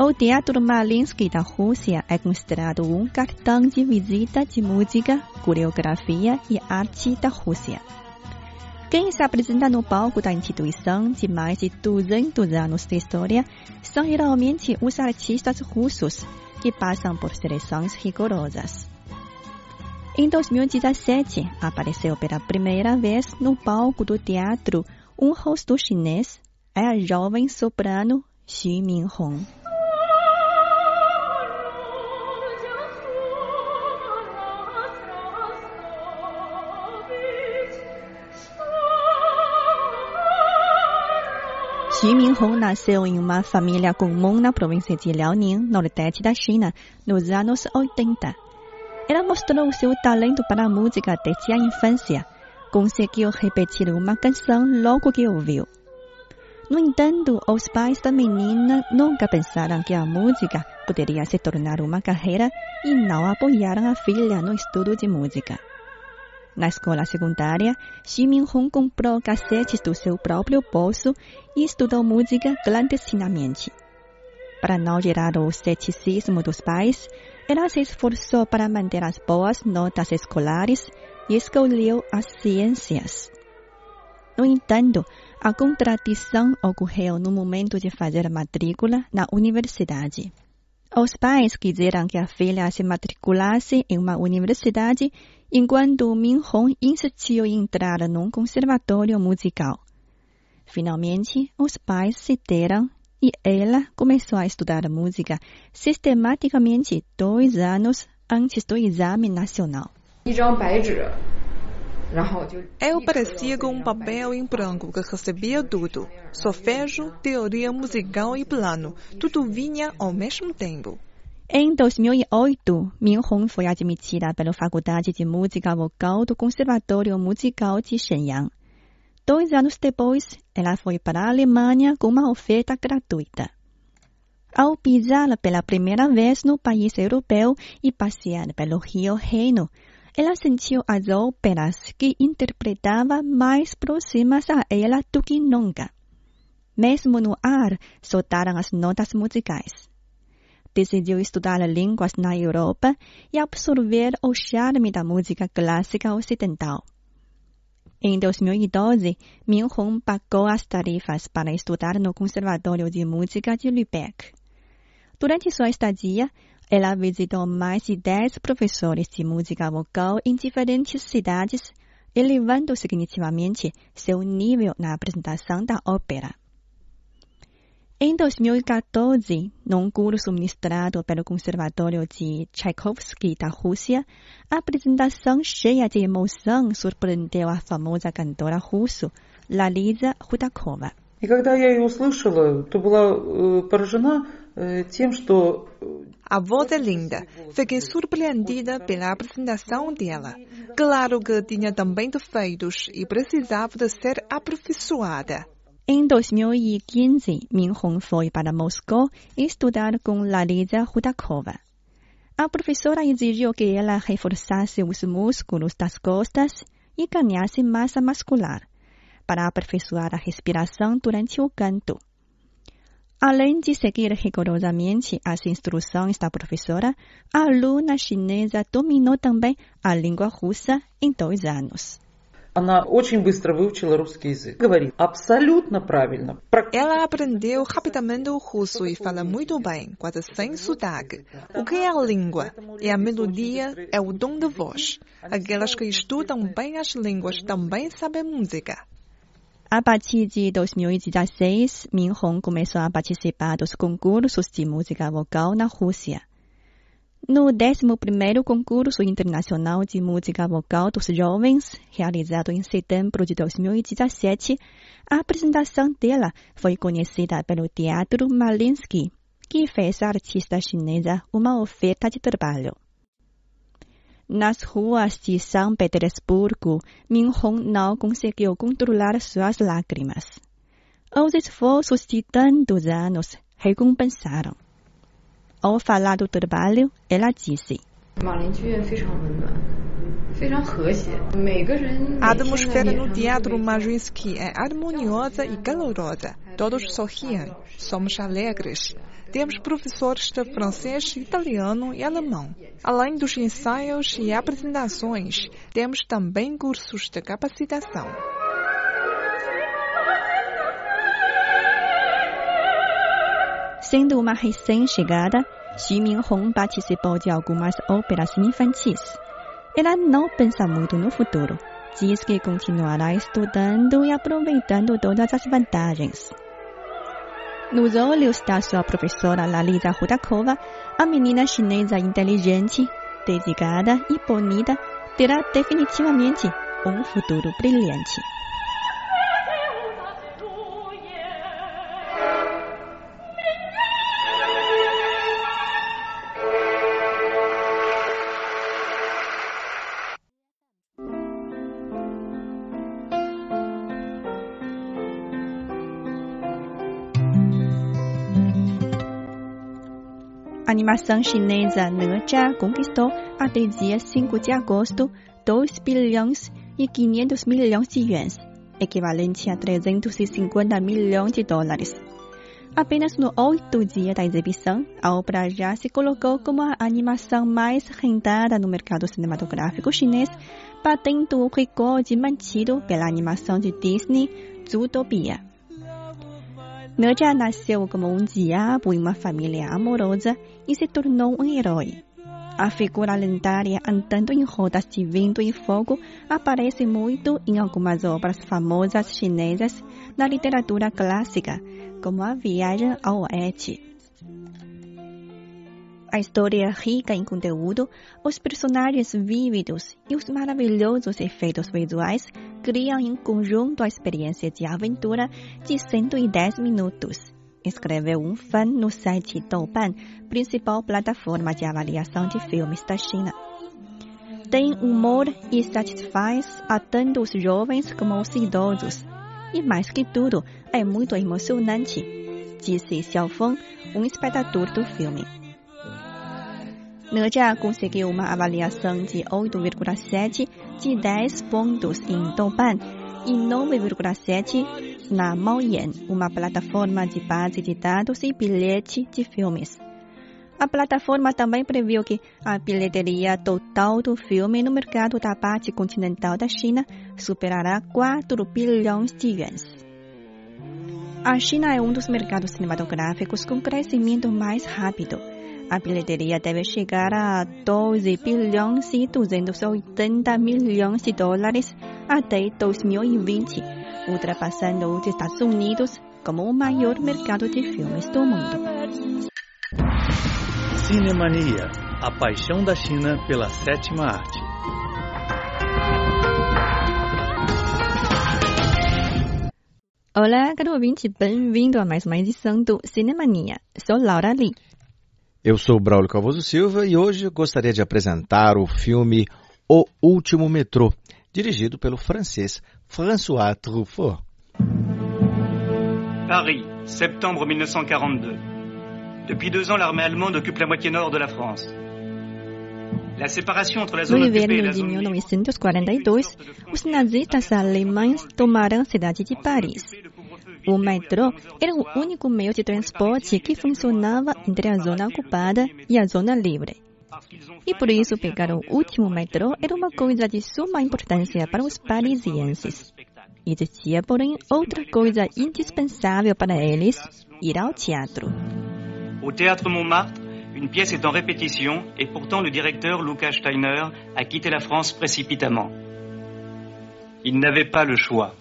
O Teatro Malinsky da Rússia é considerado um cartão de visita de música, coreografia e arte da Rússia. Quem se apresenta no palco da instituição de mais de 200 anos de história são geralmente os artistas russos que passam por seleções rigorosas. Em 2017, apareceu pela primeira vez no palco do teatro um rosto chinês, é a jovem soprano Xu Minhong. Xu Minhong nasceu em uma família comum na província de Liaoning, nordeste da China, nos anos 80. Ela mostrou seu talento para a música desde a infância. Conseguiu repetir uma canção logo que ouviu. No entanto, os pais da menina nunca pensaram que a música poderia se tornar uma carreira e não apoiaram a filha no estudo de música. Na escola secundária, Xi Minhong comprou cassetes do seu próprio bolso e estudou música clandestinamente. Para não gerar o ceticismo dos pais, ela se esforçou para manter as boas notas escolares e escolheu as ciências. No entanto, a contradição ocorreu no momento de fazer matrícula na universidade. Os pais quiseram que a filha se matriculasse em uma universidade, enquanto Min Hong insistiu em entrar num conservatório musical. Finalmente, os pais se deram e ela começou a estudar música sistematicamente dois anos antes do exame nacional. Eu parecia com um papel em branco que recebia tudo. Solfejo, teoria musical e plano. Tudo vinha ao mesmo tempo. Em 2008, Min Hong foi admitida pela Faculdade de Música Vocal do Conservatório Musical de Shenyang. Dois anos depois, ela foi para a Alemanha com uma oferta gratuita. Ao pisar pela primeira vez no país europeu e passear pelo Rio Reno, ela sentiu as óperas que interpretava mais próximas a ela do que nunca. Mesmo no ar, soltaram as notas musicais. Decidiu estudar línguas na Europa e absorver o charme da música clássica ocidental. Em 2012, Min Hong pagou as tarifas para estudar no Conservatório de Música de Lübeck. Durante sua estadia, ela visitou mais de 10 professores de música vocal em diferentes cidades, elevando significativamente seu nível na apresentação da ópera. Em 2014, num curso ministrado pelo Conservatório de Tchaikovsky da Rússia, a apresentação cheia de emoção surpreendeu a famosa cantora russa Lalisa Rudakova. И когда я ее услышала, то была э, поражена э, тем, что A voz é linda. Fiquei surpreendida pela apresentação dela. Claro que tinha também defeitos e precisava de ser aperfeiçoada. Em 2015, Min Hong foi para Moscou estudar com Larisa Rudakova. A professora exigiu que ela reforçasse os músculos das costas e ganhasse massa muscular, para aperfeiçoar a respiração durante o canto. Além de seguir rigorosamente as instruções da professora, a aluna chinesa dominou também a língua russa em dois anos. Ela aprendeu rapidamente o russo e fala muito bem, quase sem sotaque. O que é a língua? É a melodia, é o dom da voz. Aquelas que estudam bem as línguas também sabem música. A partir de 2016, Min Hong começou a participar dos concursos de música vocal na Rússia. No 11º Concurso Internacional de Música Vocal dos Jovens, realizado em setembro de 2017, a apresentação dela foi conhecida pelo Teatro Malinsky, que fez à artista chinesa uma oferta de trabalho. Nas ruas de São Petersburgo, Minhong não conseguiu controlar suas lágrimas. Os esforços de tantos anos recompensaram. Ao falar do trabalho, ela disse: A atmosfera no Teatro Majuinski é harmoniosa e calorosa. Todos sorriem. Somos alegres. Temos professores de francês, italiano e alemão. Além dos ensaios e apresentações, temos também cursos de capacitação. Sendo uma recém-chegada, Xi Minhong participou de algumas óperas infantis. Ela não pensa muito no futuro. Diz que continuará estudando e aproveitando todas as vantagens. Nos olhos da sua professora Lalisa Rudakova, a menina chinesa inteligente, dedicada e bonita terá definitivamente um futuro brilhante. A animação chinesa 哪 conquistou até dia 5 de agosto 2 bilhões e 500 milhões de yuans, equivalente a 350 milhões de dólares. Apenas no oito dia da exibição, a obra já se colocou como a animação mais rentada no mercado cinematográfico chinês, batendo o recorde mantido pela animação de Disney, Zootopia. Naja nasceu como um diabo em uma família amorosa e se tornou um herói. A figura lendária andando em rodas de vento e fogo aparece muito em algumas obras famosas chinesas na literatura clássica, como A Viagem ao Oeste. A história é rica em conteúdo, os personagens vívidos e os maravilhosos efeitos visuais criam em conjunto a experiência de aventura de 110 minutos. Escreveu um fã no site Douban, principal plataforma de avaliação de filmes da China. Tem humor e satisfaz a tanto os jovens como os idosos. E mais que tudo, é muito emocionante, disse Xiaofeng, um espectador do filme. Naja conseguiu uma avaliação de 8,7 de 10 pontos em Douban e 9,7 na Maoyan, uma plataforma de base de dados e bilhete de filmes. A plataforma também previu que a bilheteria total do filme no mercado da parte continental da China superará 4 bilhões de yuans. A China é um dos mercados cinematográficos com crescimento mais rápido. A bilheteria deve chegar a 12 bilhões e 280 milhões de dólares até 2020, ultrapassando os Estados Unidos como o maior mercado de filmes do mundo. Cinemania, a paixão da China pela sétima arte. Olá, caro ouvinte, bem-vindo a mais uma edição do Cinemania. Sou Laura Lee. Eu sou Braulio Calvoso Silva e hoje gostaria de apresentar o filme O Último Metrô, dirigido pelo francês François Truffaut. Paris, septembre 1942. Depuis deux ans, l'armée allemande occupe la moitié nord de la France. No inverno de zone libre 1942, os nazistas alemães tomaram a cidade de Paris. O metrô era o único meio de transporte que funcionava entre a zona ocupada e a zona livre. E por isso pegar o último metrô era uma coisa de suma importância para os parisienses. Existia, porém, outra coisa indispensável para eles: ir ao teatro. Au théâtre Montmartre, une pièce est en répétition et pourtant le directeur Lucas Steiner a quitté la France précipitamment. Il n'avait pas le choix.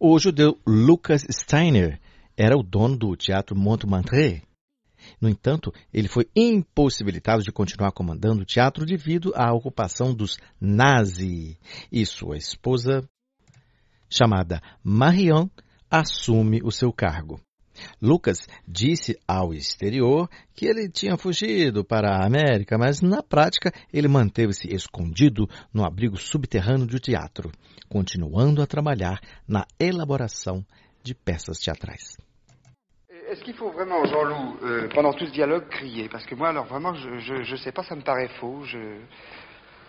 O judeu Lucas Steiner era o dono do Teatro Montmartre. No entanto, ele foi impossibilitado de continuar comandando o teatro devido à ocupação dos nazis. E sua esposa, chamada Marion, assume o seu cargo. Lucas disse ao exterior que ele tinha fugido para a América, mas na prática ele manteve-se escondido no abrigo subterrâneo do teatro, continuando a trabalhar na elaboração de peças teatrais. Est-ce qu'il faut vraiment, Jean-Loup, euh, pendant tout ce dialogue, crier Parce que moi, alors vraiment, je, je, je sais pas, ça me paraît faux, je,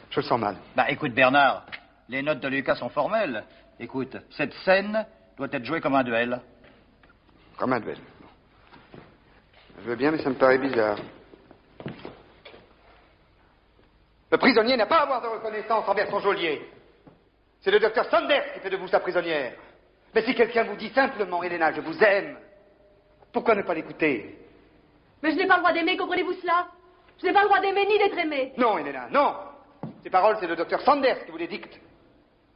je le sens mal. Bah écoute Bernard, les notes de Lucas sont formelles. Écoute, cette scène doit être jouée comme un duel. Comme un duel. Je veux bien, mais ça me paraît bizarre. Le prisonnier n'a pas à avoir de reconnaissance envers son geôlier. C'est le docteur Sanders qui fait de vous sa prisonnière. Mais si quelqu'un vous dit simplement, Helena, je vous aime, pourquoi ne pas l'écouter? Mais je n'ai pas le droit d'aimer, comprenez-vous cela? Je n'ai pas le droit d'aimer ni d'être aimé. Non, Helena, non Ces paroles, c'est le docteur Sanders qui vous les dicte.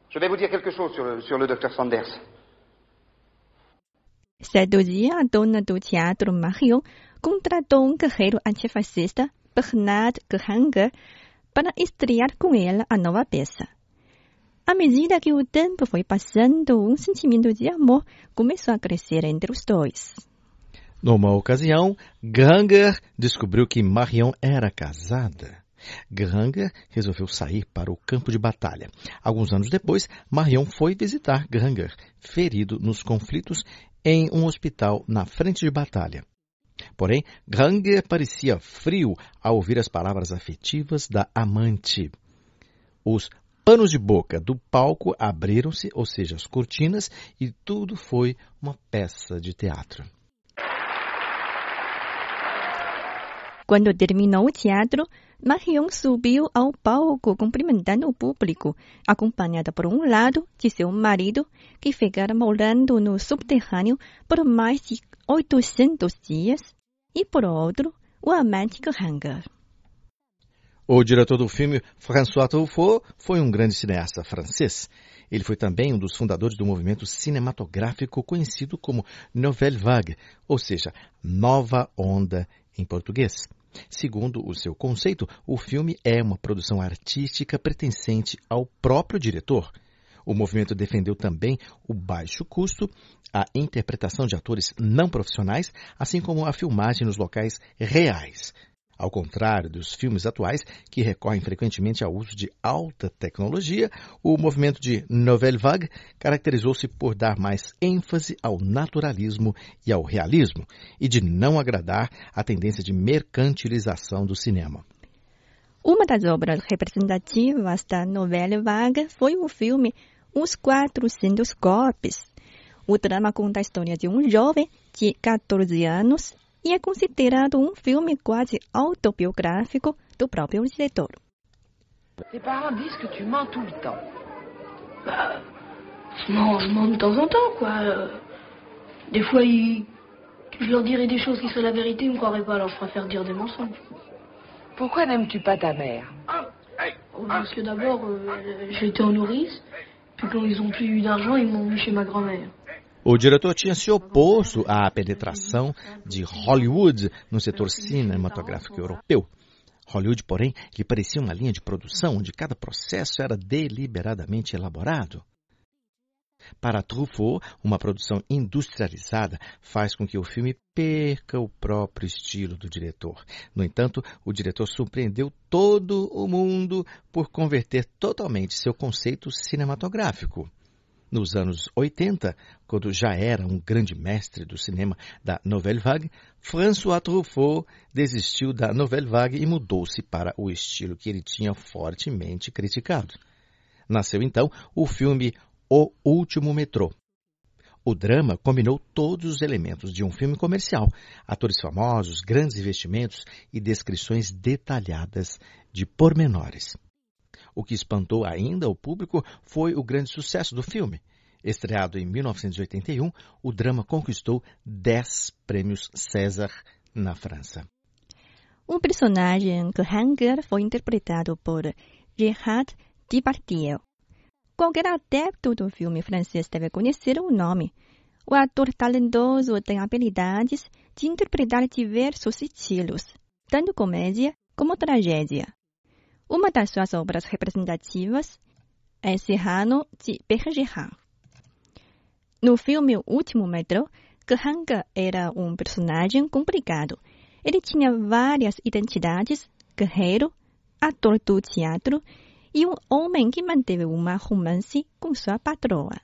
Je vais vous dire quelque chose sur le, sur le docteur Sanders. Dia, a dona do teatro Marion contratou um guerreiro antifascista, Bernard Gehanger, para estrear com ela a nova peça. À medida que o tempo foi passando, um sentimento de amor começou a crescer entre os dois. Numa ocasião, Granger descobriu que Marion era casada. Granger resolveu sair para o campo de batalha. Alguns anos depois, Marion foi visitar Granger, ferido nos conflitos em um hospital na frente de batalha. Porém, Granger parecia frio ao ouvir as palavras afetivas da amante. Os panos de boca do palco abriram-se, ou seja, as cortinas, e tudo foi uma peça de teatro. Quando terminou o teatro, Marion subiu ao palco cumprimentando o público, acompanhada por um lado de seu marido, que ficara morando no subterrâneo por mais de 800 dias, e por outro, o amante Hanger. O diretor do filme, François Truffaut, foi um grande cineasta francês. Ele foi também um dos fundadores do movimento cinematográfico conhecido como Nouvelle Vague, ou seja, Nova Onda em português. Segundo o seu conceito, o filme é uma produção artística pertencente ao próprio diretor. O movimento defendeu também o baixo custo, a interpretação de atores não profissionais, assim como a filmagem nos locais reais. Ao contrário dos filmes atuais, que recorrem frequentemente ao uso de alta tecnologia, o movimento de Nouvelle Vague caracterizou-se por dar mais ênfase ao naturalismo e ao realismo, e de não agradar à tendência de mercantilização do cinema. Uma das obras representativas da Nouvelle Vague foi o filme Os 400 Golpes. O drama conta a história de um jovem de 14 anos e é considerado um filme quase autobiográfico do próprio diretor. Tes parents disent que tu mens tout le temps. Bah, non, je mens de temps en temps, quoi. Des fois, ils- je leur dirais des choses qui seraient la vérité, ils me croiraient pas, alors je préfère dire des mensonges. Pourquoi n'aimes-tu pas ta mère? Oh, Parce que d'abord, euh, j'étais en nourrice, puis quand ils ont plus eu d'argent, ils m'ont mis chez ma grand-mère. O diretor tinha se oposto à penetração de Hollywood no setor cinematográfico europeu. Hollywood, porém, lhe parecia uma linha de produção onde cada processo era deliberadamente elaborado. Para Truffaut, uma produção industrializada faz com que o filme perca o próprio estilo do diretor. No entanto, o diretor surpreendeu todo o mundo por converter totalmente seu conceito cinematográfico. Nos anos 80, quando já era um grande mestre do cinema da Nouvelle Vague, François Truffaut desistiu da Nouvelle Vague e mudou-se para o estilo que ele tinha fortemente criticado. Nasceu então o filme O Último Metrô. O drama combinou todos os elementos de um filme comercial: atores famosos, grandes investimentos e descrições detalhadas de pormenores. O que espantou ainda o público foi o grande sucesso do filme. Estreado em 1981, o drama conquistou 10 prêmios César na França. O personagem Hanger foi interpretado por Gerard Depardieu. Qualquer adepto do filme francês deve conhecer o nome. O ator talentoso tem habilidades de interpretar diversos estilos, tanto comédia como tragédia. Uma das suas obras representativas é Serrano de Bergerac. No filme O Último Metrô, Gehanga era um personagem complicado. Ele tinha várias identidades, guerreiro, ator do teatro e um homem que manteve uma romance com sua patroa.